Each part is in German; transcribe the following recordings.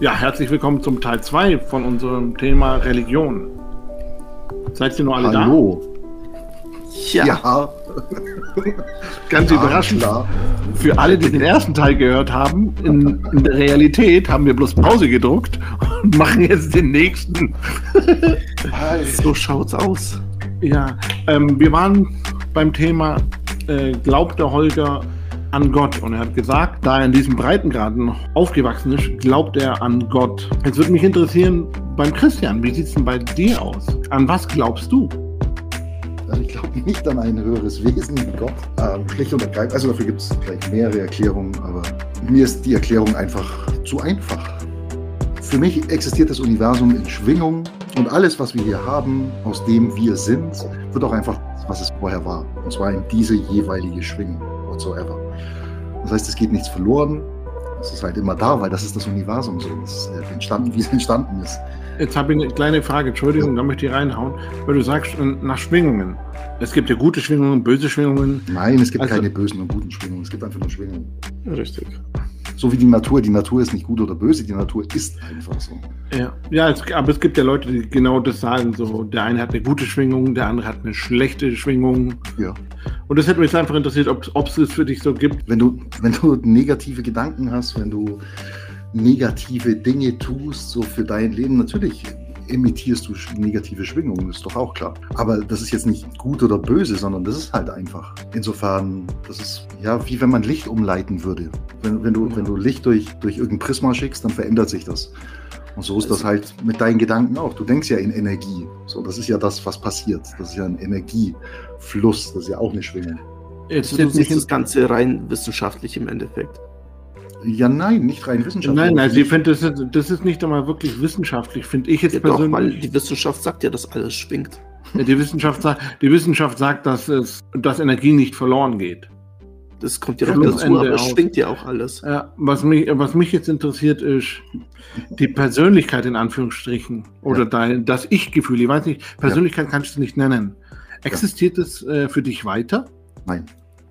Ja, herzlich willkommen zum Teil 2 von unserem Thema Religion. Seid ihr noch alle Hallo. da? Ja. Ganz Ja, überraschend. klar. Für alle, die den ersten Teil gehört haben, in, in der Realität haben wir bloß Pause gedruckt und machen jetzt den nächsten. So schaut's aus. Ja, ähm, wir waren beim Thema, äh, glaubt der Holger an Gott? Und er hat gesagt, da er in diesem Breitengraden aufgewachsen ist, glaubt er an Gott. Jetzt würde mich interessieren, beim Christian, wie sieht es denn bei dir aus? An was glaubst du? Also ich glaube nicht an ein höheres Wesen wie Gott. Ähm, schlicht und ergreifend. Also dafür gibt es vielleicht mehrere Erklärungen, aber mir ist die Erklärung einfach zu einfach. Für mich existiert das Universum in Schwingung und alles, was wir hier haben, aus dem wir sind, wird auch einfach, was es vorher war. Und zwar in diese jeweilige Schwingung, whatsoever. Das heißt, es geht nichts verloren. Es ist halt immer da, weil das ist das Universum so. Es ist äh, entstanden, wie es entstanden ist. Jetzt habe ich eine kleine Frage, Entschuldigung, da möchte ich reinhauen, weil du sagst, äh, nach Schwingungen. Es gibt ja gute Schwingungen, böse Schwingungen. Nein, es gibt Also- keine bösen und guten Schwingungen. Es gibt einfach nur Schwingungen. Richtig. So wie die Natur. Die Natur ist nicht gut oder böse, die Natur ist einfach so. Ja, ja es, aber es gibt ja Leute, die genau das sagen. So, der eine hat eine gute Schwingung, der andere hat eine schlechte Schwingung. Ja. Und das hätte mich jetzt einfach interessiert, ob es es für dich so gibt. Wenn du, wenn du negative Gedanken hast, wenn du negative Dinge tust, so für dein Leben, natürlich emittierst du negative Schwingungen, ist doch auch klar. Aber das ist jetzt nicht gut oder böse, sondern das ist halt einfach. Insofern, das ist ja wie wenn man Licht umleiten würde. Wenn, wenn, du, wenn du Licht durch, durch irgendein Prisma schickst, dann verändert sich das. Und so ist das halt mit deinen Gedanken auch. Du denkst ja in Energie. So, das ist ja das, was passiert. Das ist ja ein Energiefluss. Das ist ja auch eine Schwingung. Jetzt jetzt nicht nicht das Ganze rein wissenschaftlich im Endeffekt. Ja, nein, nicht rein wissenschaftlich. Nein, nein, sie findet, das, ist- das ist nicht einmal wirklich wissenschaftlich, finde ich jetzt Ja, doch, weil persönlich. die Wissenschaft sagt ja, dass alles schwingt. die, Wissenschaft sagt, die Wissenschaft sagt, dass, es, dass Energie nicht verloren geht. Das kommt ja Ja, noch dazu, Ende aber es schwingt ja auch alles. Ja, was, mich, was mich jetzt interessiert, ist die Persönlichkeit in Anführungsstrichen oder Ja. dein, das Ich-Gefühl. Ich weiß nicht, Persönlichkeit kannst du nicht nennen. Existiert es äh, für dich weiter? Nein.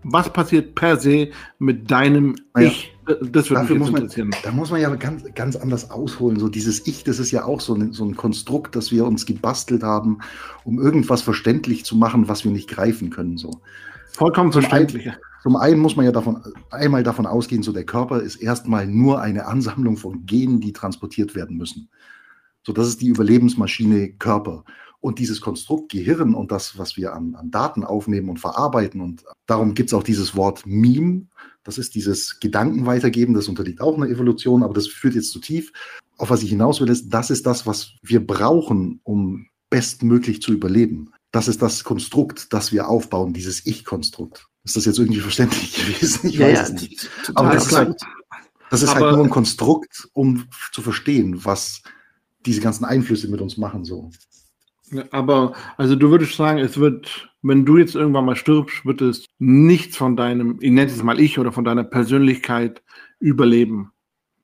Was passiert per se mit deinem Naja, Ich? Das würde mich Dafür jetzt muss man, da muss man ja ganz, ganz anders ausholen. So dieses Ich, das ist ja auch so ein, so ein Konstrukt, das wir uns gebastelt haben, um irgendwas verständlich zu machen, was wir nicht greifen können. So. Vollkommen Zum verständlich. Zum einen muss man ja davon, einmal davon ausgehen, so der Körper ist erstmal nur eine Ansammlung von Genen, die transportiert werden müssen. So, das ist die Überlebensmaschine Körper. Und dieses Konstrukt Gehirn und das, was wir an, an Daten aufnehmen und verarbeiten, und darum gibt es auch dieses Wort Meme, das ist dieses Gedanken weitergeben, das unterliegt auch einer Evolution, aber das führt jetzt zu tief. Auf was ich hinaus will, ist, das ist das, was wir brauchen, um bestmöglich zu überleben. Das ist das Konstrukt, das wir aufbauen, dieses Ich-Konstrukt. Ist das jetzt irgendwie verständlich gewesen? Ich weiß es nicht. Aber das ist, halt, gut. das ist Aber- halt nur ein Konstrukt, um zu verstehen, was diese ganzen Einflüsse mit uns machen. So. Aber, also du würdest sagen, es wird, wenn du jetzt irgendwann mal stirbst, wird es nichts von deinem, ich nenne es mal ich, oder von deiner Persönlichkeit überleben.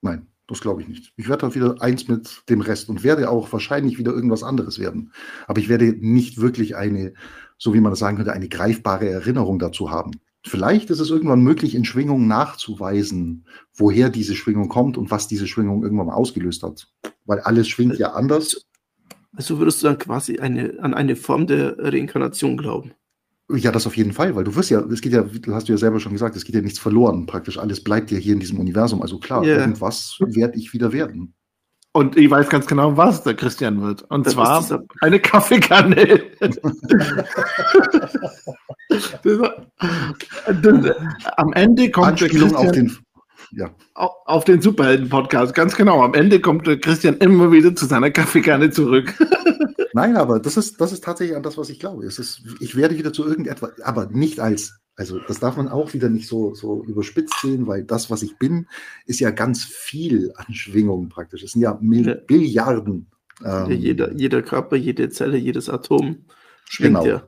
Nein, das glaube ich nicht. Ich werde dann wieder eins mit dem Rest und werde auch wahrscheinlich wieder irgendwas anderes werden. Aber ich werde nicht wirklich eine, so wie man das sagen könnte, eine greifbare Erinnerung dazu haben. Vielleicht ist es irgendwann möglich, in Schwingung nachzuweisen, woher diese Schwingung kommt und was diese Schwingung irgendwann mal ausgelöst hat. Weil alles schwingt ja anders. Also würdest du dann quasi eine, an eine Form der Reinkarnation glauben? Ja, das auf jeden Fall, weil du wirst ja, es geht ja, du hast du ja selber schon gesagt, es geht ja nichts verloren. Praktisch alles bleibt ja hier in diesem Universum. Also klar, Ja. irgendwas werde ich wieder werden. Und ich weiß ganz genau, was der Christian wird. Und Das zwar ist dieser- eine Kaffeekanne. Das- das- Am Ende kommt der Anspielung Christian auf den, ja, au- auf den Superhelden-Podcast. Ganz genau. Am Ende kommt Christian immer wieder zu seiner Kaffeekanne zurück. Nein, aber das ist, das ist tatsächlich an das, was ich glaube. Es ist, ich werde wieder zu irgendetwas, aber nicht als, also das darf man auch wieder nicht so, so überspitzt sehen, weil das, was ich bin, ist ja ganz viel an Schwingungen praktisch. Es sind ja Mil Ja. Billiarden. ähm, jeder, jeder Körper, jede Zelle, jedes Atom schwingt Genau. ja.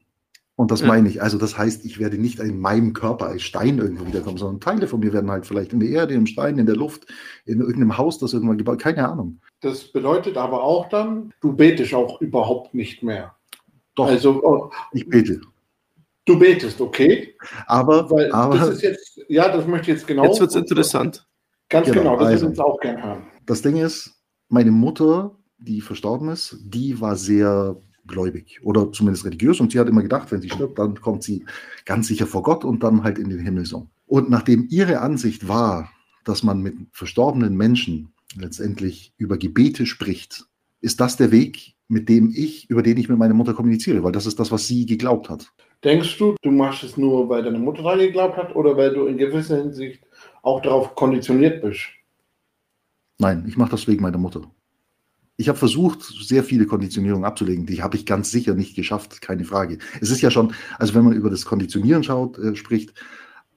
Und das Ja. meine ich. Also das heißt, ich werde nicht in meinem Körper als Stein irgendwo wiederkommen, sondern Teile von mir werden halt vielleicht in der Erde, im Stein, in der Luft, in irgendeinem Haus, das irgendwann gebaut, keine Ahnung. Das bedeutet aber auch dann, du betest auch überhaupt nicht mehr. Doch, Also, oh, ich bete. du betest, okay? Aber, Weil das aber ist jetzt, ja, das möchte ich jetzt genau. Jetzt wird es interessant. Ganz genau, Genau, das also. würden wir uns auch gerne hören. Das Ding ist, meine Mutter, die verstorben ist, die war sehr gläubig oder zumindest religiös und sie hat immer gedacht, wenn sie stirbt, dann kommt sie ganz sicher vor Gott und dann halt in den Himmel so. Und nachdem ihre Ansicht war, dass man mit verstorbenen Menschen letztendlich über Gebete spricht, ist das der Weg, mit dem ich, über den ich mit meiner Mutter kommuniziere, weil das ist das, was sie geglaubt hat. Denkst du, du machst es nur, weil deine Mutter daran geglaubt hat oder weil du in gewisser Hinsicht auch darauf konditioniert bist? Nein, ich mache das wegen meiner Mutter. Ich habe versucht, sehr viele Konditionierungen abzulegen. Die habe ich ganz sicher nicht geschafft, keine Frage. Es ist ja schon, also wenn man über das Konditionieren schaut, äh, spricht,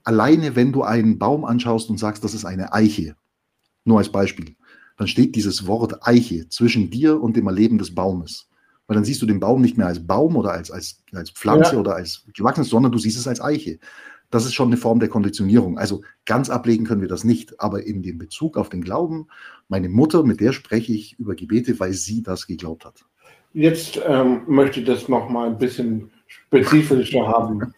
alleine wenn du einen Baum anschaust und sagst, das ist eine Eiche, nur als Beispiel, dann steht dieses Wort Eiche zwischen dir und dem Erleben des Baumes. Weil dann siehst du den Baum nicht mehr als Baum oder als, als, als Pflanze Ja. oder als Gewachsenes, sondern du siehst es als Eiche. Das ist schon eine Form der Konditionierung. Also ganz ablegen können wir das nicht, aber in dem Bezug auf den Glauben, meine Mutter, mit der spreche ich über Gebete, weil sie das geglaubt hat. Jetzt ähm, möchte ich das nochmal ein bisschen spezifischer haben.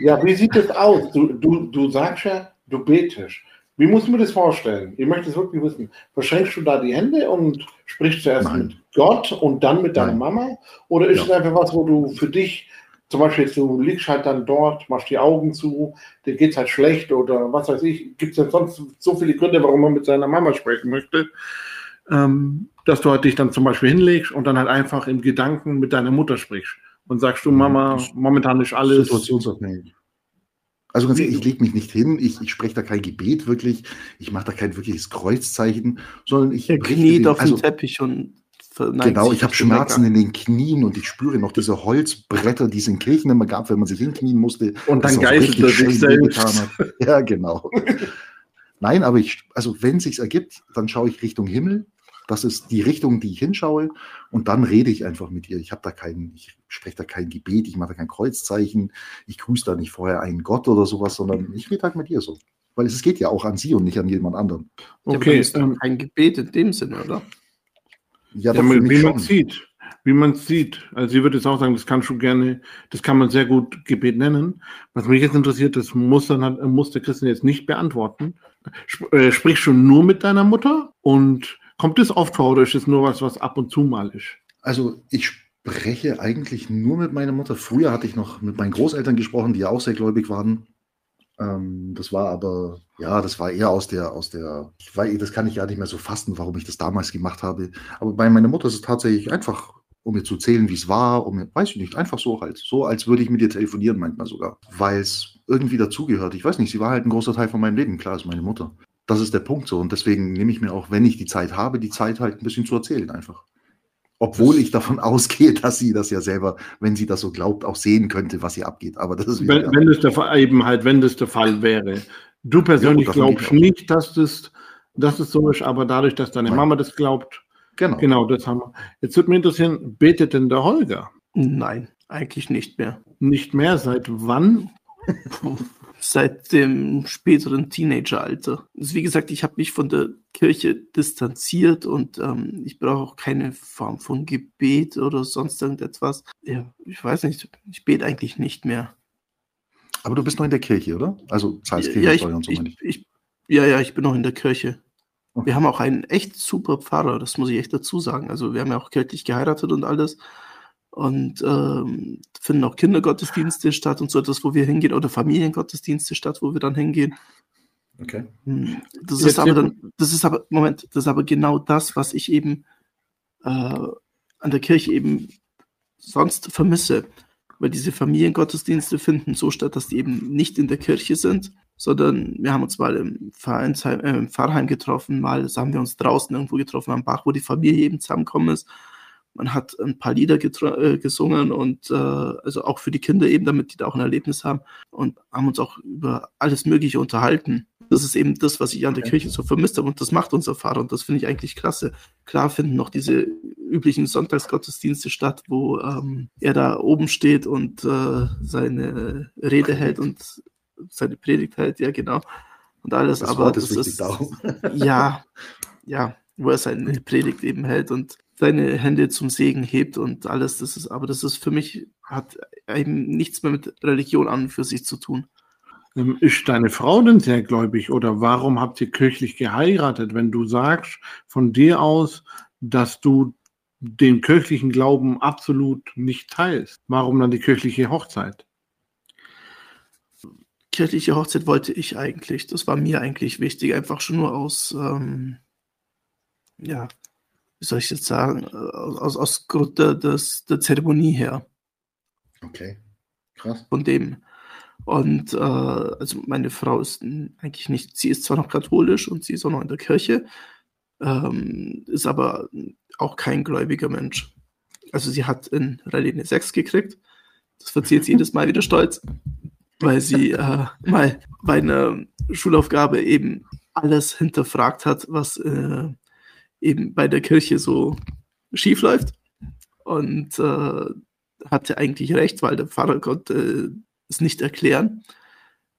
Ja, wie sieht das aus? Du, du, du sagst ja, du betest. Wie muss ich mir das vorstellen? Ich möchte es wirklich wissen. Verschränkst du da die Hände und sprichst zuerst Nein. mit Gott und dann mit deiner Nein. Mama? Oder ist Ja. es einfach was, wo du für dich, zum Beispiel jetzt, du liegst halt dann dort, machst die Augen zu, dir geht es halt schlecht oder was weiß ich. Gibt es denn sonst so viele Gründe, warum man mit seiner Mama sprechen möchte? ähm, dass du halt dich dann zum Beispiel hinlegst und dann halt einfach im Gedanken mit deiner Mutter sprichst und sagst du, Mhm. Mama, momentan ist alles. Situationsabhängig. Also ganz ehrlich, ich lege mich nicht hin, ich, ich spreche da kein Gebet wirklich, ich mache da kein wirkliches Kreuzzeichen, sondern ich Er richte kniet den- auf also, dem Teppich und Genau, ich habe Schmerzen in den Knien und ich spüre noch diese Holzbretter, die es in Kirchen immer gab, wenn man sich hinknien musste. Und dann geißelt er sich selbst. Ja, genau. Nein, aber ich, also wenn es sich ergibt, dann schaue ich Richtung Himmel. Das ist die Richtung, die ich hinschaue. Und dann rede ich einfach mit ihr. Ich habe da kein, ich spreche da kein Gebet, ich mache da kein Kreuzzeichen, ich grüße da nicht vorher einen Gott oder sowas, sondern ich rede halt mit ihr so. Weil es geht ja auch an sie und nicht an jemand anderen. Ja, aber Okay, ist doch ähm, kein Gebet in dem Sinne, oder? Ja, ja, wie man schon. sieht. Wie man sieht. Also sie würde jetzt auch sagen, das kannst du gerne, das kann man sehr gut Gebet nennen. Was mich jetzt interessiert, das muss dann halt, muss der Christian jetzt nicht beantworten. Sp äh, sprichst du nur mit deiner Mutter und kommt das oft vor oder ist es nur was, was ab und zu mal ist? Also ich spreche eigentlich nur mit meiner Mutter. Früher hatte ich noch mit meinen Großeltern gesprochen, die ja auch sehr gläubig waren. Ähm, das war aber, ja, das war eher aus der, aus der, ich weiß, das kann ich ja nicht mehr so fassen, warum ich das damals gemacht habe. Aber bei meiner Mutter ist es tatsächlich einfach, um mir zu erzählen, wie es war, um mir, weiß ich nicht, einfach so halt. So, als würde ich mit ihr telefonieren manchmal sogar. Weil es irgendwie dazugehört. Ich weiß nicht, sie war halt ein großer Teil von meinem Leben, klar, ist meine Mutter. Das ist der Punkt so. Und deswegen nehme ich mir auch, wenn ich die Zeit habe, die Zeit halt ein bisschen zu erzählen einfach. Obwohl ich davon ausgehe, dass sie das ja selber, wenn sie das so glaubt, auch sehen könnte, was hier abgeht. Aber das ist Wenn, wenn das der Fall, eben halt, wenn das der Fall wäre. Du persönlich Ja, glaubst nicht, dass das, dass es so ist, aber dadurch, dass deine Nein. Mama das glaubt, genau. genau, das haben wir. Jetzt würde mich interessieren, betet denn der Holger? Nein, eigentlich nicht mehr. Nicht mehr? Seit wann? Seit dem späteren Teenageralter. Also wie gesagt, ich habe mich von der Kirche distanziert und ähm, ich brauche auch keine Form von Gebet oder sonst irgendetwas. Ja, ich weiß nicht, ich bete eigentlich nicht mehr. Aber du bist noch in der Kirche, oder? Also zahlst ja, ich, Kirchensteuer und so, meine ich, ich. ich, ja, ja, ich bin noch in der Kirche. Okay. Wir haben auch einen echt super Pfarrer, das muss ich echt dazu sagen. Also wir haben ja auch kirchlich geheiratet und alles. Und ähm, finden auch Kindergottesdienste statt und so etwas, wo wir hingehen, oder Familiengottesdienste statt, wo wir dann hingehen. Okay. Hm, Das Jetzt ist aber dann, das ist aber, Moment, das ist aber genau das, was ich eben äh, an der Kirche eben sonst vermisse. Weil diese Familiengottesdienste finden so statt, dass die eben nicht in der Kirche sind, sondern wir haben uns mal im, Vereinsheim, äh, im Pfarrheim getroffen, mal das haben wir uns draußen irgendwo getroffen am Bach, wo die Familie eben zusammengekommen ist. Man hat ein paar Lieder äh, gesungen und äh, also auch für die Kinder eben, damit die da auch ein Erlebnis haben und haben uns auch über alles Mögliche unterhalten. Das ist eben das, was ich an der. Kirche so vermisst habe und das macht unser Pfarrer und das finde ich eigentlich klasse. Klar finden noch diese üblichen Sonntagsgottesdienste statt, wo ähm, er da oben steht und äh, seine Rede hält und seine Predigt hält, ja genau. Und alles, Das aber das ist, ja, ja, wo er seine Predigt eben hält und seine Hände zum Segen hebt und alles, das ist, aber das ist für mich, hat eben nichts mehr mit Religion an und für sich zu tun. Ähm, ist deine Frau denn sehr gläubig oder warum habt ihr kirchlich geheiratet, wenn du sagst von dir aus, dass du den kirchlichen Glauben absolut nicht teilst? Warum dann die kirchliche Hochzeit? Kirchliche Hochzeit wollte ich eigentlich. Das war mir eigentlich wichtig, einfach schon nur aus, ähm, ja, soll ich jetzt sagen, aus, aus Grund der, des, der Zeremonie her. Okay, krass. Von dem. Und äh, also meine Frau ist eigentlich nicht, sie ist zwar noch katholisch und sie ist auch noch in der Kirche, ähm, ist aber auch kein gläubiger Mensch. Also sie hat in Rallye eine 6 gekriegt. Das verzieht sie jedes Mal wieder stolz, weil sie äh, mal bei einer Schulaufgabe eben alles hinterfragt hat, was äh, eben bei der Kirche so schief läuft. Und äh, hatte eigentlich recht, weil der Pfarrer konnte es nicht erklären,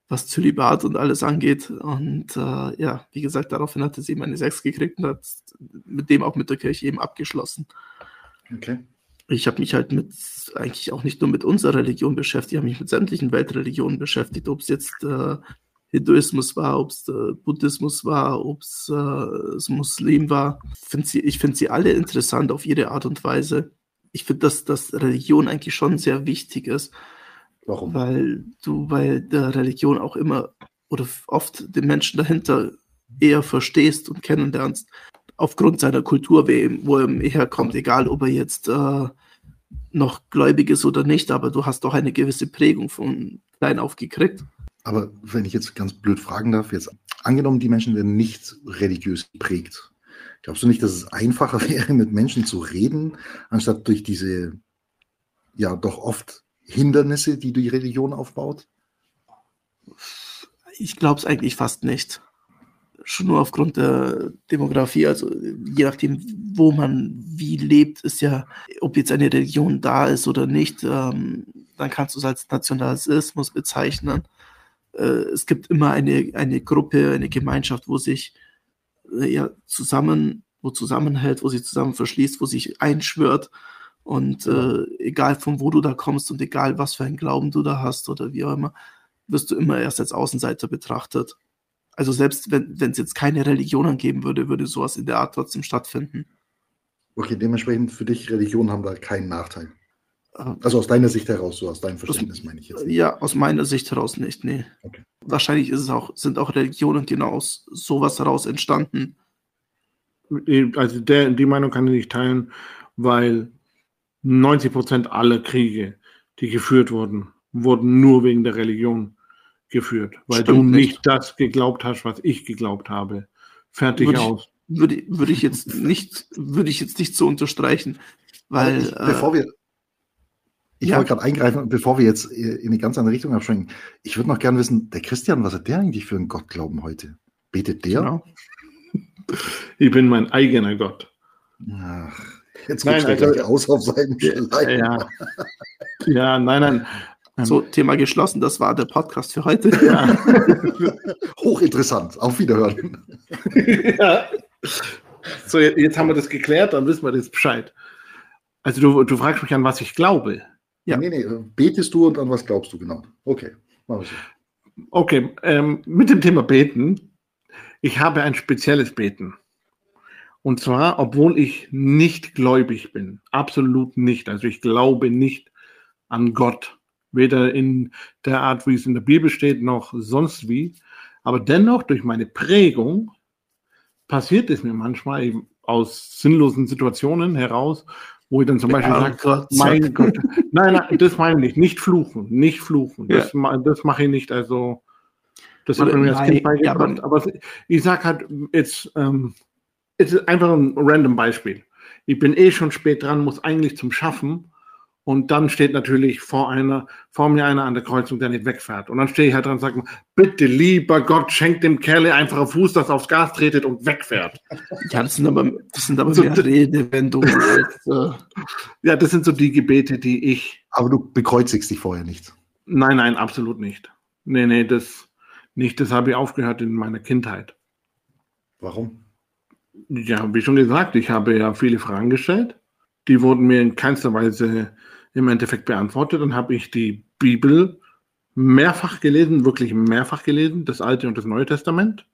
was Zölibat und alles angeht. Und äh, ja, wie gesagt, daraufhin hatte sie meine Sechs gekriegt und hat mit dem auch mit der Kirche eben abgeschlossen. Okay. Ich habe mich halt mit, eigentlich auch nicht nur mit unserer Religion beschäftigt, ich habe mich mit sämtlichen Weltreligionen beschäftigt, ob es jetzt äh, Hinduismus war, ob es äh, Buddhismus war, ob es äh, Muslim war. Find sie, ich finde sie alle interessant auf ihre Art und Weise. Ich finde, dass, dass Religion eigentlich schon sehr wichtig ist. Warum? Weil du bei der Religion auch immer oder oft den Menschen dahinter eher verstehst und kennenlernst. Aufgrund seiner Kultur, wo er herkommt, egal ob er jetzt äh, noch gläubig ist oder nicht, aber du hast doch eine gewisse Prägung von klein auf gekriegt. Aber wenn ich jetzt ganz blöd fragen darf, jetzt angenommen, die Menschen werden nicht religiös geprägt. Glaubst du nicht, dass es einfacher wäre, mit Menschen zu reden, anstatt durch diese ja doch oft Hindernisse, die die Religion aufbaut? Ich glaube es eigentlich fast nicht. Schon nur aufgrund der Demografie, also je nachdem, wo man wie lebt, ist ja, ob jetzt eine Religion da ist oder nicht, ähm, dann kannst du es als Nationalismus bezeichnen. Äh, es gibt immer eine, eine Gruppe, eine Gemeinschaft, wo sich äh, ja zusammen, wo zusammenhält, wo sich zusammen verschließt, wo sich einschwört und äh, egal von wo du da kommst und egal was für einen Glauben du da hast oder wie auch immer, wirst du immer erst als Außenseiter betrachtet. Also selbst wenn es jetzt keine Religionen geben würde, würde sowas in der Art trotzdem stattfinden. Okay, dementsprechend für dich, Religionen haben da keinen Nachteil. Äh, also aus deiner Sicht heraus, so aus deinem Verständnis aus, meine ich jetzt. Nicht. Ja, aus meiner Sicht heraus nicht, nee. Okay. Wahrscheinlich ist es auch, sind auch Religionen genau aus sowas heraus entstanden. Also der, die Meinung kann ich nicht teilen, weil 90 Prozent aller Kriege, die geführt wurden, wurden nur wegen der Religion geführt, weil Stimmt du nicht, nicht das geglaubt hast, was ich geglaubt habe. Fertig würde aus. Ich, würde, würde ich jetzt nicht, würde ich jetzt nicht so unterstreichen, weil ich, bevor wir ich ja. wollte gerade eingreifen, bevor wir jetzt in eine ganz andere Richtung abschwenken. Ich würde noch gerne wissen, der Christian, was hat der eigentlich für einen Gottglauben heute? Betet der? Genau. Ich bin mein eigener Gott. Ach, Jetzt nein, also, aus auf seinen Schleim. Ja. ja, nein, nein. So, Thema geschlossen. Das war der Podcast für heute. Ja. Hochinteressant. Auf Wiederhören. ja. So, jetzt haben wir das geklärt, dann wissen wir das Bescheid. Also du, du fragst mich an, was ich glaube. Ja. Nee, nee, betest du und an was glaubst du genau? Okay, wir so. Okay, ähm, mit dem Thema Beten. Ich habe ein spezielles Beten. Und zwar, obwohl ich nicht gläubig bin. Absolut nicht. Also ich glaube nicht an Gott. Weder in der Art, wie es in der Bibel steht, noch sonst wie. Aber dennoch, durch meine Prägung, passiert es mir manchmal eben aus sinnlosen Situationen heraus, wo ich dann zum Beispiel ja, sage, mein Gott, nein, nein, das meine ich nicht, nicht fluchen, nicht fluchen, ja. das, das mache ich nicht, also das hat mir als Kind beigebracht, ja, aber, aber, ich sage halt jetzt, ähm, es ist einfach ein random Beispiel. Ich bin eh schon spät dran, muss eigentlich zum Schaffen. Und dann steht natürlich vor einer, vor mir einer an der Kreuzung, der nicht wegfährt. Und dann stehe ich halt dran und sage, bitte, lieber Gott, schenkt dem Kerl einfach einen Fuß, das aufs Gas tretet und wegfährt. Ja, das sind aber, das sind aber so mehr Redewendungen. äh. Ja, das sind so die Gebete, die ich. Aber du bekreuzigst dich vorher nicht. Nein, nein, absolut nicht. Nee, nee, das nicht. Das habe ich aufgehört in meiner Kindheit. Warum? Ja, wie schon gesagt, ich habe ja viele Fragen gestellt. Die wurden mir in keinster Weise im Endeffekt beantwortet. Dann habe ich die Bibel mehrfach gelesen, wirklich mehrfach gelesen, das Alte und das Neue Testament,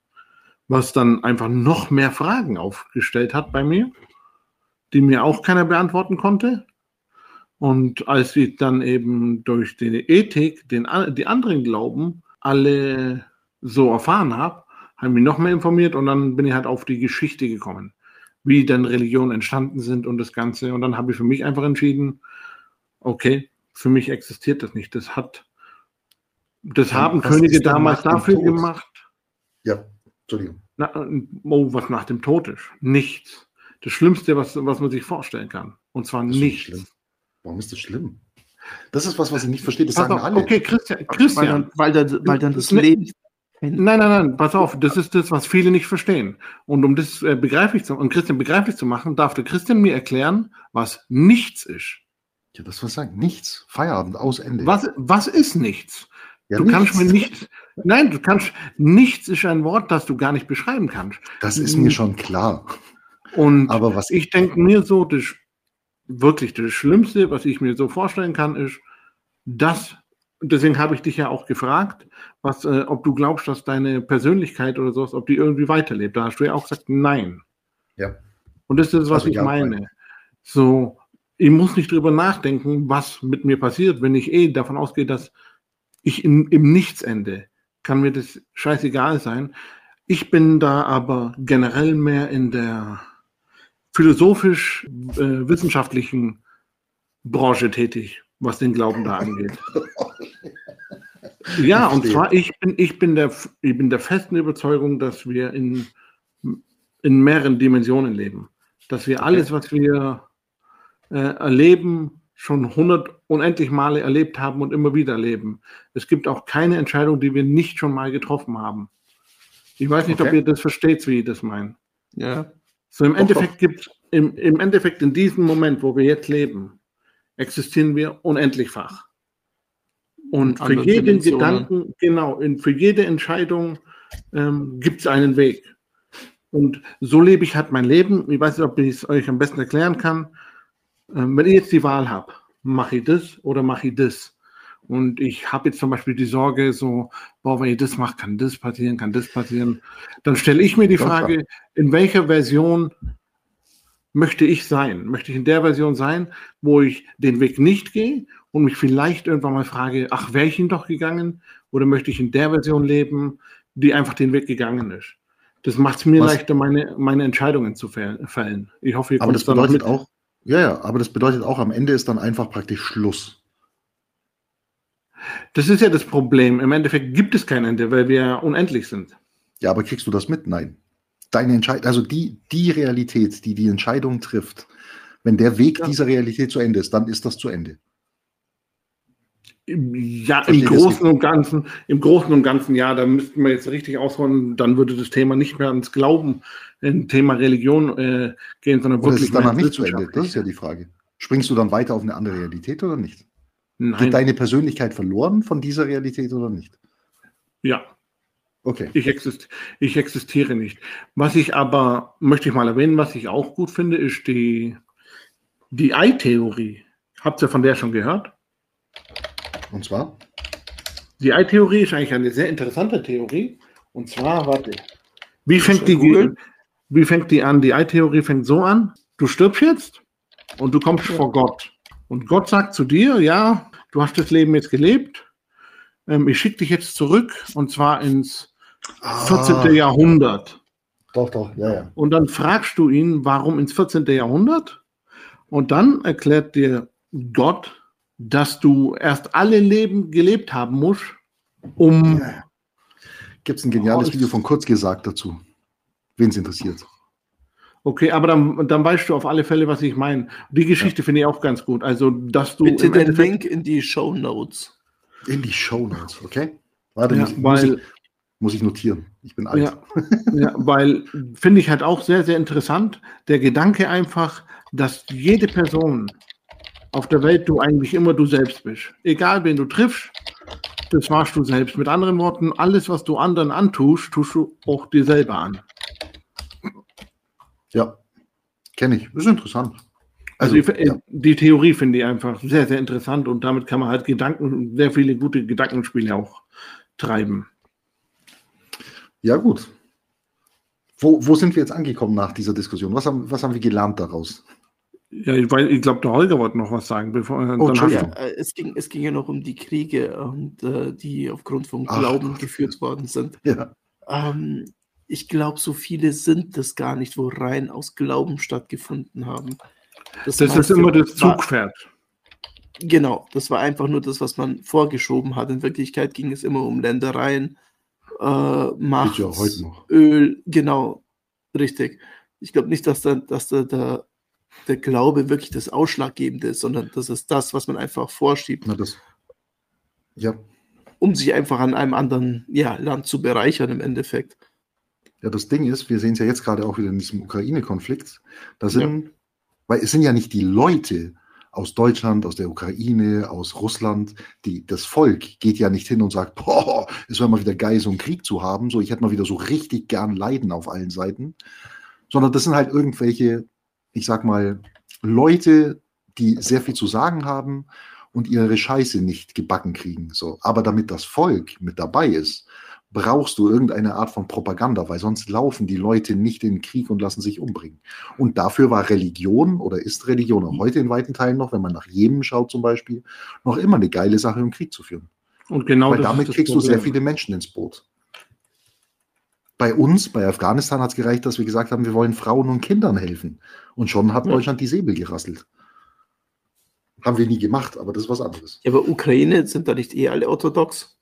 was dann einfach noch mehr Fragen aufgestellt hat bei mir, die mir auch keiner beantworten konnte. Und als ich dann eben durch die Ethik den, die anderen Glauben alle so erfahren habe, habe ich mich noch mehr informiert und dann bin ich halt auf die Geschichte gekommen, wie denn Religionen entstanden sind und das Ganze. Und dann habe ich für mich einfach entschieden, okay, für mich existiert das nicht. Das hat, das ja, haben Könige damals dafür gemacht. Ja, Entschuldigung. Na, oh, was nach dem Tod ist. Nichts. Das Schlimmste, was, was man sich vorstellen kann. Und zwar nichts. Warum ist das schlimm? Das ist was, was ich nicht verstehe. Das sagen auf, alle. Okay, Christian, Christian. Weil dann, weil dann, weil dann das Leben. Nein, nein, nein, pass auf, das ist das, was viele nicht verstehen. Und um das äh, begreiflich zu, um Christian begreiflich zu machen, darf der Christian mir erklären, was nichts ist. Ja, das was sagen. Nichts. Feierabend, aus, Ende. Was, was ist nichts? Ja, du nichts. kannst mir nicht, nein, du kannst, nichts ist ein Wort, das du gar nicht beschreiben kannst. Das ist mir schon klar. Und Aber was ich denke mir so, das wirklich das Schlimmste, was ich mir so vorstellen kann, ist, dass, deswegen habe ich dich ja auch gefragt, was, äh, ob du glaubst, dass deine Persönlichkeit oder sowas, ob die irgendwie weiterlebt. Da hast du ja auch gesagt, nein. Ja. Und das ist, was Also ich ja, meine. So, ich muss nicht drüber nachdenken, was mit mir passiert, wenn ich eh davon ausgehe, dass ich in, im Nichts ende. Kann mir das scheißegal sein. Ich bin da aber generell mehr in der philosophisch-wissenschaftlichen Branche tätig, was den Glauben da angeht. Ja, und zwar, ich bin, ich bin der, ich bin der festen Überzeugung, dass wir in, in mehreren Dimensionen leben. Dass wir alles, was wir äh, erleben, schon hundert unendlich Male erlebt haben und immer wieder erleben. Es gibt auch keine Entscheidung, die wir nicht schon mal getroffen haben. Ich weiß nicht, ob Okay. ihr das versteht, wie ich das meine. Ja. So im Endeffekt gibt im, im Endeffekt in diesem Moment, wo wir jetzt leben, existieren wir unendlichfach. Und für jeden Dimensionen. Gedanken, genau, in, für jede Entscheidung ähm, gibt es einen Weg. Und so lebe ich halt mein Leben. Ich weiß nicht, ob ich es euch am besten erklären kann. Ähm, wenn ich jetzt die Wahl habe, mache ich das oder mache ich das? Und ich habe jetzt zum Beispiel die Sorge, so, boah, wenn ich das mache, kann das passieren, kann das passieren. Dann stelle ich mir die. Frage, in welcher Version möchte ich sein? Möchte ich in der Version sein, wo ich den Weg nicht gehe und mich vielleicht irgendwann mal frage, ach, wäre ich ihn doch gegangen? Oder möchte ich in der Version leben, die einfach den Weg gegangen ist? Das macht es mir Was- leichter, meine, meine Entscheidungen zu fäll- fällen. Ich hoffe, ihr Aber kommt das da noch bedeutet mit. auch, ja, ja, aber das bedeutet auch, am Ende ist dann einfach praktisch Schluss. Das ist ja das Problem. Im Endeffekt gibt es kein Ende, weil wir unendlich sind. Ja, aber kriegst du das mit? Nein. Deine Entscheidung, also die, die Realität, die die Entscheidung trifft, wenn der Weg Ja. dieser Realität zu Ende ist, dann ist das zu Ende. Ja, im Verstehe Großen und Ganzen, im Großen und Ganzen, ja, da müssten wir jetzt richtig ausholen, dann würde das Thema nicht mehr ans Glauben, ein Thema Religion äh, gehen, sondern Oder ist wirklich es danach nicht zu Ende? Das ist ja die Frage. Springst du dann weiter auf eine andere Realität oder nicht? Nein, Geht deine Persönlichkeit verloren von dieser Realität oder nicht? ja, Okay. ich, exist ich existiere nicht. Was ich aber, möchte ich mal erwähnen, was ich auch gut finde, ist die, die Ei-Theorie. Habt ihr von der schon gehört? Und zwar? Die Ei-Theorie ist eigentlich eine sehr interessante Theorie. Und zwar, warte, wie fängt die, googeln? Wie fängt die an? Die Ei-Theorie fängt so an, du stirbst jetzt und du kommst Ja. vor Gott. Und Gott sagt zu dir, ja, du hast das Leben jetzt gelebt, ähm, ich schicke dich jetzt zurück und zwar ins 14. Ah, Jahrhundert. Doch, doch, ja, ja. Und dann fragst du ihn, warum ins 14. Jahrhundert? Und dann erklärt dir Gott, dass du erst alle Leben gelebt haben musst, um ja. Gibt es ein geniales Oh, Video von Kurz gesagt dazu? Wen es interessiert. Okay, aber dann, dann weißt du auf alle Fälle, was ich meine. Die Geschichte finde ich auch ganz gut. Also, dass du Bitte den Endeffekt- Link in die Show Notes. In die Show Notes, okay? Warte, Ja, muss, muss, weil, ich, muss ich notieren. Ich bin alt. ja, ja, weil finde ich halt auch sehr, sehr interessant. Der Gedanke einfach, dass jede Person auf der Welt du eigentlich immer du selbst bist. Egal, wen du triffst, das warst du selbst. Mit anderen Worten, alles, was du anderen antust, tust du auch dir selber an. Ja, kenne ich. Das ist interessant. Also, also die, ja. die Theorie finde ich einfach sehr, sehr interessant und damit kann man halt Gedanken, sehr viele gute Gedankenspiele auch treiben. Ja, gut. Wo, wo sind wir jetzt angekommen nach dieser Diskussion? Was haben, was haben wir gelernt daraus? Ja, ich, ich glaube, der Holger wollte noch was sagen. Bevor, oh, Entschuldigung. Ja, äh, es, ging, es ging ja noch um die Kriege, und, äh, die aufgrund von Glauben Ach, geführt worden sind. Ja. Ähm, ich glaube, so viele sind das gar nicht, wo rein aus Glauben stattgefunden haben. Das, das ist immer das Zugpferd. Genau, das war einfach nur das, was man vorgeschoben hat. In Wirklichkeit ging es immer um Ländereien, äh, Macht, ja Öl, genau, richtig. Ich glaube nicht, dass, da, dass da, da der Glaube wirklich das Ausschlaggebende ist, sondern das ist das, was man einfach vorschiebt. Na, das, ja. Um sich einfach an einem anderen ja, Land zu bereichern im Endeffekt. Ja, das Ding ist, wir sehen es ja jetzt gerade auch wieder in diesem Ukraine-Konflikt. Da sind, ja. weil es sind ja nicht die Leute aus Deutschland, aus der Ukraine, aus Russland, die, das Volk geht ja nicht hin und sagt, boah, es wäre mal wieder geil, so einen Krieg zu haben. So, ich hätte mal wieder so richtig gern Leiden auf allen Seiten. Sondern das sind halt irgendwelche ich sag mal, Leute, die sehr viel zu sagen haben und ihre Scheiße nicht gebacken kriegen. So. Aber damit das Volk mit dabei ist, brauchst du irgendeine Art von Propaganda, weil sonst laufen die Leute nicht in den Krieg und lassen sich umbringen. Und dafür war Religion oder ist Religion auch heute in weiten Teilen noch, wenn man nach Jemen schaut zum Beispiel, noch immer eine geile Sache, um Krieg zu führen. Und genau weil damit kriegst du sehr viele Menschen ins Boot bei uns, bei Afghanistan hat es gereicht, dass wir gesagt haben, wir wollen Frauen und Kindern helfen. Und schon hat ja. Deutschland die Säbel gerasselt. Haben wir nie gemacht, aber das ist was anderes. Ja, aber Ukraine sind da nicht eh alle orthodox?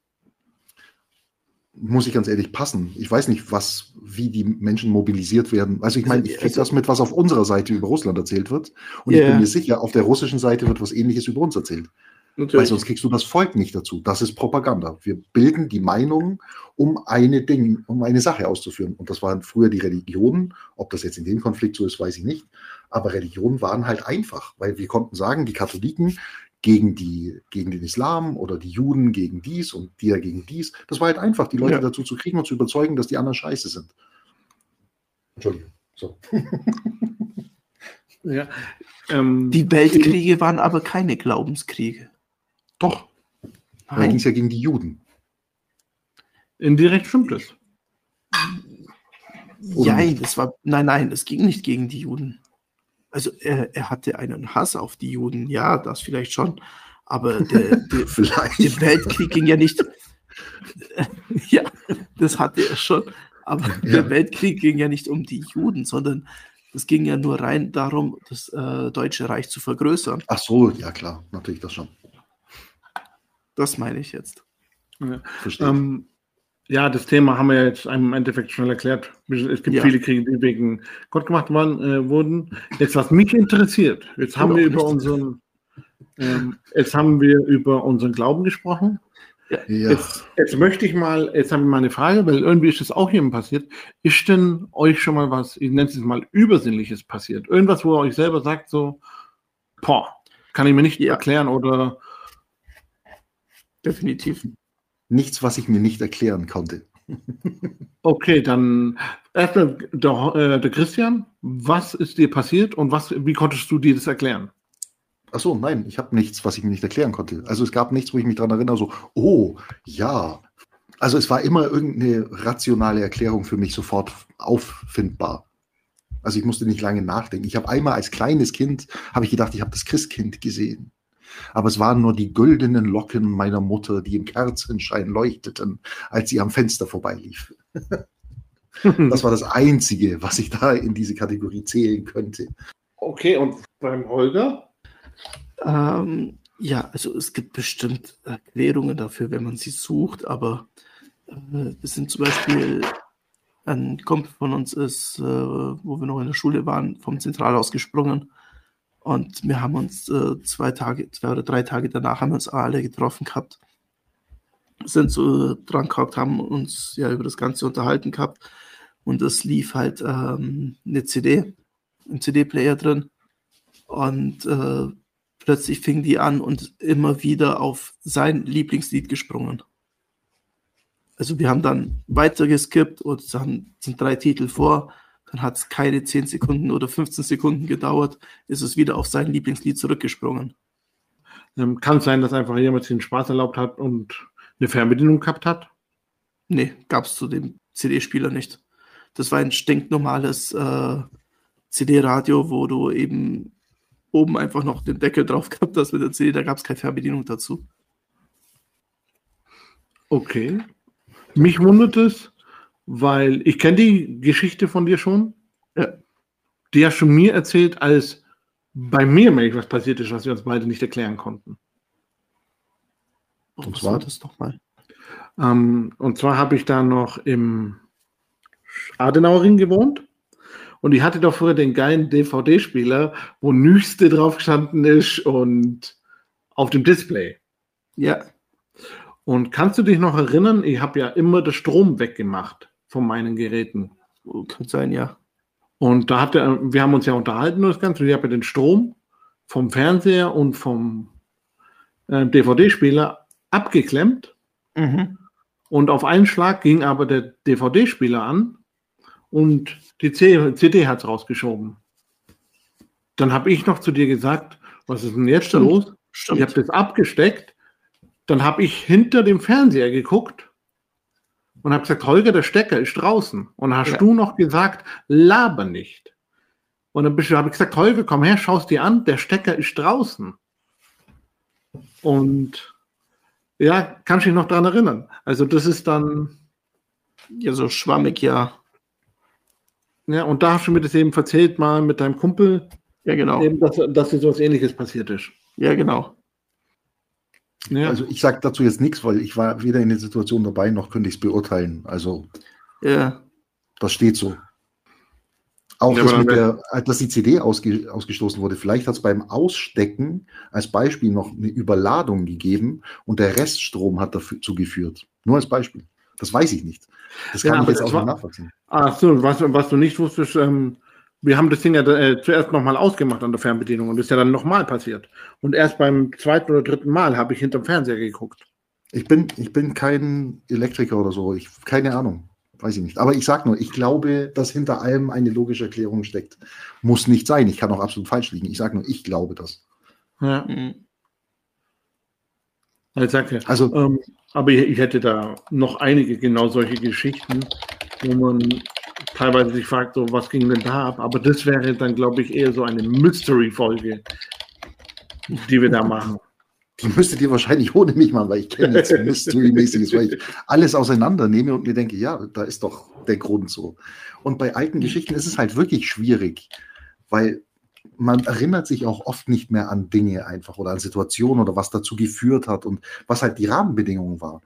Muss ich ganz ehrlich passen. Ich weiß nicht, was, wie die Menschen mobilisiert werden. Also ich meine, ich kriege also, das mit, was auf unserer Seite über Russland erzählt wird. Und yeah. ich bin mir sicher, auf der russischen Seite wird was ähnliches über uns erzählt. Natürlich. Weil sonst kriegst du das Volk nicht dazu. Das ist Propaganda. Wir bilden die Meinung, um eine Ding, um eine Sache auszuführen. Und das waren früher die Religionen. Ob das jetzt in dem Konflikt so ist, weiß ich nicht. Aber Religionen waren halt einfach, weil wir konnten sagen, die Katholiken gegen, die, gegen den Islam oder die Juden gegen dies und die gegen dies. Das war halt einfach, die Leute ja. dazu zu kriegen und zu überzeugen, dass die anderen scheiße sind. Entschuldigung. So. ja, ähm, die Weltkriege waren aber keine Glaubenskriege. Doch. Nein. Da ging es ja gegen die Juden. Indirekt stimmt es. Nein, das war, nein, nein, es ging nicht gegen die Juden. Also er, er hatte einen Hass auf die Juden, ja, das vielleicht schon. Aber der, der, der Weltkrieg ging ja nicht. ja, das hatte er schon. Aber ja. der Weltkrieg ging ja nicht um die Juden, sondern es ging ja nur rein darum, das äh, Deutsche Reich zu vergrößern. Ach so, ja klar, natürlich das schon. Das meine ich jetzt. Ja. Ähm, ja, das Thema haben wir jetzt im Endeffekt schon erklärt. Es gibt ja. viele Kriege, die wegen Gott gemacht waren, äh, wurden. Jetzt, was mich interessiert, jetzt haben wir über unseren, ähm, jetzt haben wir über unseren Glauben gesprochen. Ja. Jetzt, jetzt, möchte ich mal, jetzt habe ich mal eine Frage, weil irgendwie ist das auch jedem passiert. Ist denn euch schon mal was, ich nenne es mal Übersinnliches passiert? Irgendwas, wo ihr euch selber sagt, so, boah, kann ich mir nicht ja. erklären oder Definitiv. Nichts, was ich mir nicht erklären konnte. Okay, dann erstmal der, äh, der, Christian, was ist dir passiert und was, wie konntest du dir das erklären? Achso, nein, ich habe nichts, was ich mir nicht erklären konnte. Also es gab nichts, wo ich mich daran erinnere, so, oh, ja. Also es war immer irgendeine rationale Erklärung für mich sofort auffindbar. Also ich musste nicht lange nachdenken. Ich habe einmal als kleines Kind, habe ich gedacht, ich habe das Christkind gesehen aber es waren nur die güldenen Locken meiner Mutter, die im Kerzenschein leuchteten, als sie am Fenster vorbeilief. das war das Einzige, was ich da in diese Kategorie zählen könnte. Okay, und beim Holger? Ähm, ja, also es gibt bestimmt Erklärungen dafür, wenn man sie sucht, aber äh, es sind zum Beispiel ein Kumpel von uns ist, äh, wo wir noch in der Schule waren, vom Zentralhaus gesprungen und wir haben uns äh, zwei Tage, zwei oder drei Tage danach haben wir uns alle getroffen gehabt, sind so dran gehabt, haben uns ja über das Ganze unterhalten gehabt. Und es lief halt ähm, eine CD, ein CD-Player drin. Und äh, plötzlich fing die an und immer wieder auf sein Lieblingslied gesprungen. Also wir haben dann weiter geskippt und dann sind drei Titel vor dann hat es keine 10 Sekunden oder 15 Sekunden gedauert, ist es wieder auf sein Lieblingslied zurückgesprungen. Ähm, kann sein, dass einfach jemand sich den Spaß erlaubt hat und eine Fernbedienung gehabt hat? Nee, gab es zu dem CD-Spieler nicht. Das war ein stinknormales äh, CD-Radio, wo du eben oben einfach noch den Deckel drauf gehabt hast mit der CD, da gab es keine Fernbedienung dazu. Okay. Mich wundert es, weil ich kenne die Geschichte von dir schon. Ja. Die hast du mir erzählt, als bei mir nämlich was passiert ist, was wir uns beide nicht erklären konnten. Und zwar? war das nochmal? Ähm, und zwar habe ich da noch im Adenauerring gewohnt. Und ich hatte doch früher den geilen DVD-Spieler, wo Nüste drauf gestanden ist und auf dem Display. Ja, Und kannst du dich noch erinnern, ich habe ja immer den Strom weggemacht von meinen Geräten. könnte sein, ja. Und da hat er, wir haben uns ja unterhalten das Ganze. Und ich habe ja den Strom vom Fernseher und vom äh, DVD-Spieler abgeklemmt. Mhm. Und auf einen Schlag ging aber der DVD-Spieler an und die C CD hat es rausgeschoben. Dann habe ich noch zu dir gesagt, was ist denn jetzt Stimmt. los? Stimmt. Ich habe das abgesteckt. Dann habe ich hinter dem Fernseher geguckt und habe gesagt, Holger, der Stecker ist draußen. Und hast Ja. du noch gesagt, laber nicht. Und dann habe ich gesagt, Holger, komm her, schau es dir an, der Stecker ist draußen. Und ja, kannst du dich noch dran erinnern? Also das ist dann, ja, so schwammig, ja. ja, und da hast du mir das eben erzählt mal mit deinem Kumpel, Ja, genau. eben, dass, dass dir sowas ähnliches passiert ist. Ja, genau. Ja, Also ich sage dazu jetzt nichts, weil ich war weder in der Situation dabei, noch könnte ich es beurteilen. Also Ja, das steht so. Auch Ja, das aber mit dann der, dass die CD ausge, ausgestoßen wurde. Vielleicht hat es beim Ausstecken als Beispiel noch eine Überladung gegeben und der Reststrom hat dazu geführt. Nur als Beispiel. Das weiß ich nicht. Das Ja, kann ich aber jetzt auch war- nicht nachvollziehen. Ach so, was, was du nicht wusstest, ähm, wir haben das Ding ja äh, zuerst nochmal ausgemacht an der Fernbedienung und das ist ja dann nochmal passiert. Und erst beim zweiten oder dritten Mal habe ich hinterm Fernseher geguckt. Ich bin, ich bin kein Elektriker oder so. Ich, keine Ahnung. Weiß ich nicht. Aber ich sage nur, ich glaube, dass hinter allem eine logische Erklärung steckt. Muss nicht sein. Ich kann auch absolut falsch liegen. Ich sage nur, ich glaube das. Ja, Mhm. ich sag ja. Also, Ähm, aber ich, ich hätte da noch einige genau solche Geschichten, wo man teilweise sich fragt, so, was ging denn da ab? Aber das wäre dann, glaube ich, eher so eine Mystery-Folge, die wir da machen. die müsstet ihr wahrscheinlich ohne mich machen, weil ich kenne nichts Mystery-mäßiges, weil ich alles auseinandernehme und mir denke, ja, da ist doch der Grund so. Und bei alten Geschichten ist es halt wirklich schwierig, weil man erinnert sich auch oft nicht mehr an Dinge einfach oder an Situationen oder was dazu geführt hat und was halt die Rahmenbedingungen war.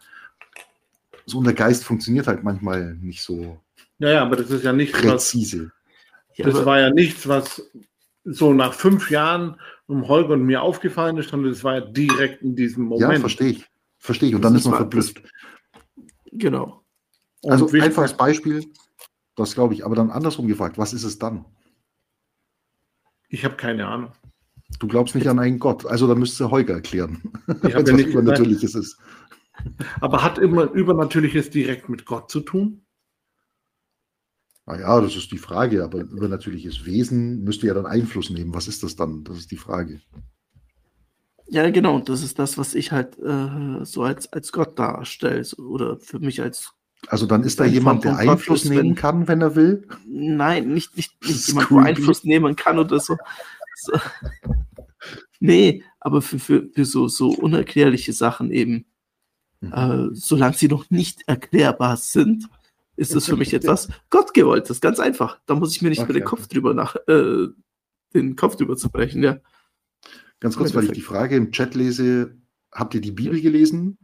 So und der Geist funktioniert halt manchmal nicht so Ja, ja, aber das ist ja nichts, was, präzise. Ja, das war ja nichts, was so nach fünf Jahren um Holger und mir aufgefallen ist, sondern das war ja direkt in diesem Ja, Moment. verstehe ich. Verstehe ich. Und Das dann ist ist man verblüfft. Genau. Und Also wie einfaches Beispiel, das glaube ich, aber dann andersrum gefragt, was ist es dann? Ich habe keine Ahnung. Du glaubst nicht an einen Gott, also da müsste Holger erklären, Ich was ja nicht Übernatürliches ist. aber hat immer Übernatürliches direkt mit Gott zu tun? Naja, das ist die Frage, aber übernatürliches Wesen müsste ja dann Einfluss nehmen. Was ist das dann? Das ist die Frage. Ja, genau. Und das ist das, was ich halt äh, so als, als Gott darstelle. Oder für mich als. Also dann ist da jemand, der Gott Einfluss ist, nehmen wenn- kann, wenn er will. Nein, nicht, nicht, nicht jemand, creepy. Einfluss nehmen kann oder so. so. Nee, aber für, für, für so, so unerklärliche Sachen eben. Mhm. Äh, solange sie noch nicht erklärbar sind, ist es für mich etwas Gottgewolltes, ganz einfach. Da muss ich mir nicht Okay, mehr den okay. Kopf drüber nach, äh, den Kopf drüber zu brechen, ja. Ganz kurz, weil ich die Frage im Chat lese, habt ihr die Bibel gelesen?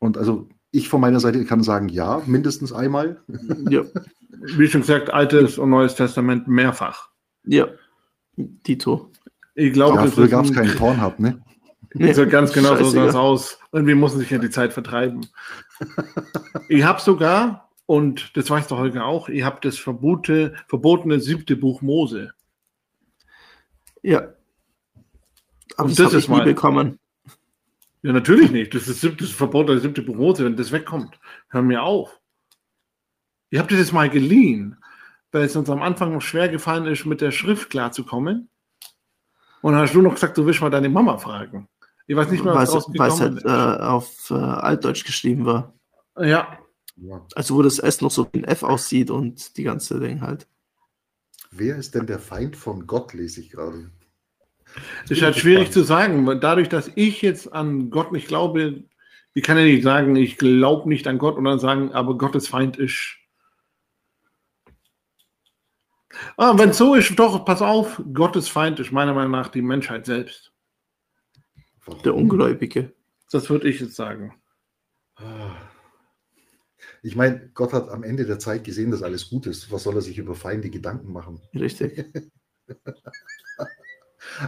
Und also ich von meiner Seite kann sagen, ja, mindestens einmal. Ja, Wie schon gesagt, Altes und Neues Testament mehrfach. ja. Tito. Ich glaube, Ja, das früher gab es ein- keinen Pornhub, ne? Nee, So ganz genau so sah es aus. Irgendwie mussten sich ja die Zeit vertreiben. ich habe sogar, und das weiß der Holger auch, ich habe das verbotene, verbotene siebte Buch Mose. Ja. Aber Und das, das ist ich nie mal- bekommen. Ja, natürlich nicht. Das ist das verbotene siebte Buch Mose. Wenn das wegkommt, hör mir auf. Habe dir das mal geliehen. da es uns am Anfang noch schwer gefallen ist, mit der Schrift klarzukommen. Und dann hast du noch gesagt, du willst mal deine Mama fragen. Ich weiß nicht mehr, was Weil es- weil es halt äh, auf äh, Altdeutsch geschrieben war. Ja, Ja. Also wo das S noch so wie ein F aussieht und die ganze Ding halt. Wer ist denn der Feind von Gott, lese ich gerade. ist halt schwierig zu sagen. weil Dadurch, dass ich jetzt an Gott nicht glaube, ich kann ja nicht sagen, ich glaube nicht an Gott und dann sagen, aber Gottes Feind ist. Ah, wenn es so ist, doch, pass auf, Gottes Feind ist meiner Meinung nach die Menschheit selbst. Der Ungläubige. Das würde ich jetzt sagen. Ich meine, Gott hat am Ende der Zeit gesehen, dass alles gut ist. Was soll er sich über Feinde Gedanken machen? Richtig.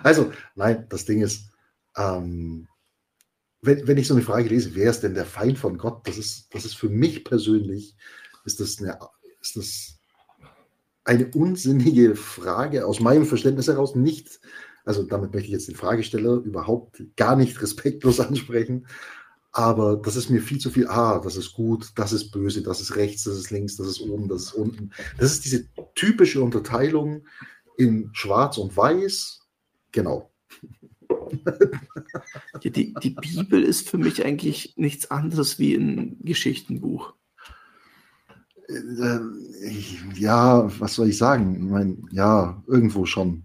Also, nein, das Ding ist, ähm, wenn, wenn ich so eine Frage lese, wer ist denn der Feind von Gott? Das ist, das ist für mich persönlich, ist das eine, ist das eine unsinnige Frage aus meinem Verständnis heraus nicht, also damit möchte ich jetzt den Fragesteller überhaupt gar nicht respektlos ansprechen, aber das ist mir viel zu viel, ah, das ist gut, das ist böse, das ist rechts, das ist links, das ist oben, das ist unten. Das ist diese typische Unterteilung in schwarz und weiß. Genau. Die, die, die Bibel ist für mich eigentlich nichts anderes wie ein Geschichtenbuch. Äh, ja, was soll ich sagen? Ich meine, ja, irgendwo schon.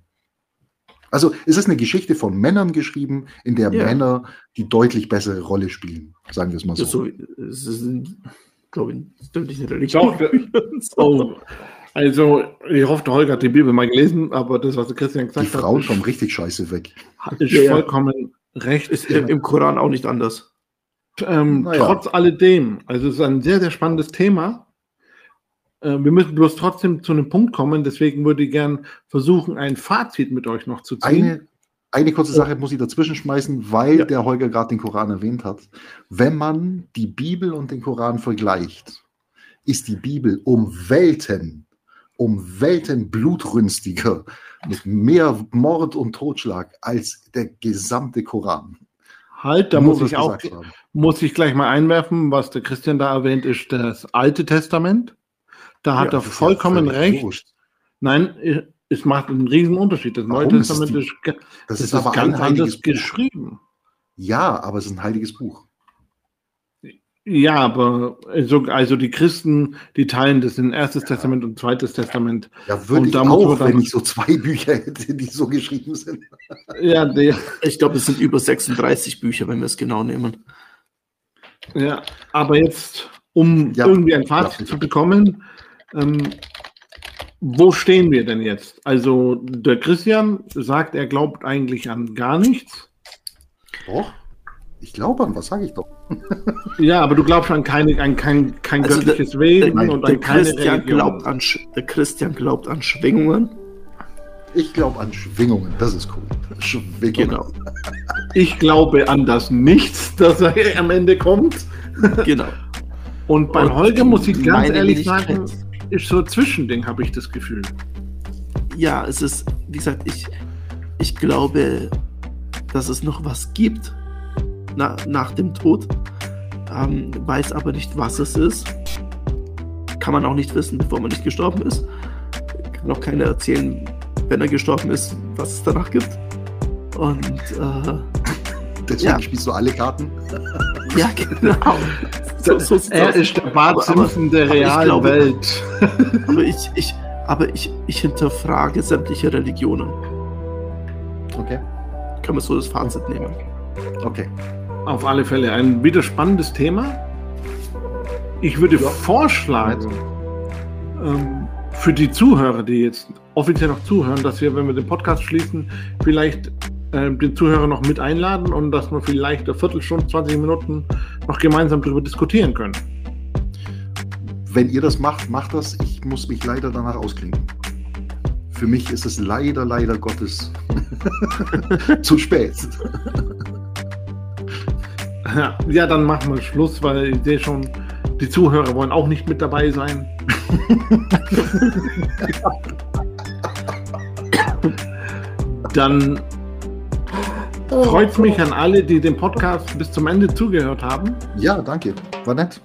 Also es ist eine Geschichte von Männern geschrieben, in der Ja. Männer die deutlich bessere Rolle spielen, sagen wir es mal so. Ja, so, es ist, ein, glaube ich, deutlich eine Religion. Oh, also, ich hoffe, der Holger hat die Bibel mal gelesen, aber das, was der Christian die gesagt Frauen hat, kommen richtig scheiße weg. ist Ja, ja. vollkommen recht. Ist im, im Koran auch nicht anders. Ähm, Naja. Trotz alledem, also es ist ein sehr, sehr spannendes Thema. Äh, wir müssen bloß trotzdem zu einem Punkt kommen, deswegen würde ich gern versuchen, ein Fazit mit euch noch zu ziehen. Eine, eine kurze Sache muss ich dazwischen schmeißen, weil Ja. der Holger gerade den Koran erwähnt hat. Wenn man die Bibel und den Koran vergleicht, ist die Bibel um Welten, um Welten blutrünstiger, mit mehr Mord und Totschlag als der gesamte Koran. halt, da muss das ich auch, haben. muss ich gleich mal einwerfen, was der Christian da erwähnt, ist das Alte Testament. Da hat Ja, er ist ja vollkommen völlig recht. wurscht. Nein, es macht einen riesen Unterschied. Das Neue ist Testament die- ist, ge- Das, das ist aber ganz anders Buch. geschrieben. Ja, aber es ist ein heiliges Buch. Ja, aber also, also die Christen, die teilen das in erstes Testament und zweites Testament. Ja, würde Und ich auch, dann- wenn ich so zwei Bücher hätte, die so geschrieben sind. Ja, der, Ich glaube, es sind über 36 Bücher, wenn wir es genau nehmen. ja, aber jetzt, um Ja, irgendwie ein ja, Fazit bitte. zu bekommen, ähm, wo stehen wir denn jetzt? Also der Christian sagt, er glaubt eigentlich an gar nichts. Doch. Ich glaube an, was sage ich doch? Ja, aber du glaubst an, keine, an kein, kein Also der- göttliches Wesen Nein, und Der an keine Christian, Religion. glaubt an, der Christian glaubt an Schwingungen. Ich glaube an Schwingungen. Das ist cool. Schwingungen. Genau. Ich glaube an das Nichts, das er am Ende kommt. genau. Und bei Und Holger muss ich ganz ehrlich sagen, ist so ein Zwischending, habe ich das Gefühl. Ja, es ist, wie gesagt, ich, ich glaube, dass es noch was gibt na, nach dem Tod. Ähm, weiß aber nicht, was es ist. Kann man auch nicht wissen, bevor man nicht gestorben ist. Kann auch keiner erzählen, wenn er gestorben ist, was es danach gibt. Und äh, Deswegen Ja. spielst du alle Karten. ja, genau. So, so Er ist der Bart Aber- aber- Simpson der realen glaube- Welt. Aber ich, ich, aber ich, ich hinterfrage sämtliche Religionen. Okay. Kann man so das Fazit nehmen. Okay. Auf alle Fälle ein wieder spannendes Thema. Ich würde Ja. vorschlagen, ähm, für die Zuhörer, die jetzt offiziell noch zuhören, dass wir, wenn wir den Podcast schließen, vielleicht äh, den Zuhörer noch mit einladen und dass wir vielleicht eine Viertelstunde, 20 Minuten noch gemeinsam darüber diskutieren können. Wenn ihr das macht, macht das. Ich muss mich leider danach ausklinken. Für mich ist es leider, leider Gottes zu spät. Ja, ja, dann machen wir Schluss, weil ich sehe schon, die Zuhörer wollen auch nicht mit dabei sein. dann freut es mich an alle, die den Podcast bis zum Ende zugehört haben. Ja, danke. War nett.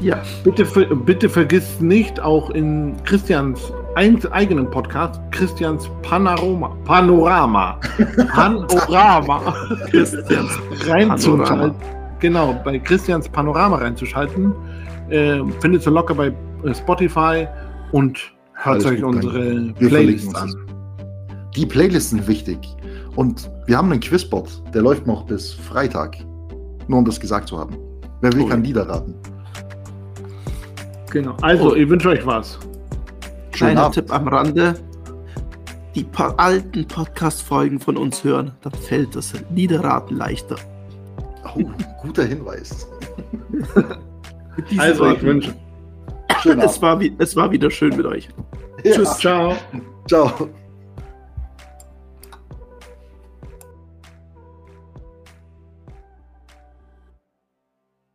Ja, Bitte, bitte vergisst nicht, auch in Christians eigenen Podcast, Christians Panorama. Panorama. Panorama. Christians reinzuschalten. Panorama. Genau, bei Christians Panorama reinzuschalten. Äh, findet ihr locker bei äh, Spotify und hört Alles euch gut, unsere Playlists an. Die Playlists sind wichtig. Und wir haben einen Quizbot, der läuft noch bis Freitag. Nur um das gesagt zu haben. Wer will, Oh. kann Lieder raten. Genau. Also, Oh. ich wünsche euch was. Kleiner Abend. Tipp am Rande. Die pa alten Podcast-Folgen von uns hören, dann fällt das Liederraten leichter. Oh, guter Hinweis. Also, ich wünsche. Es, war, es war wieder schön mit euch. Ja. Tschüss, ciao. Ciao.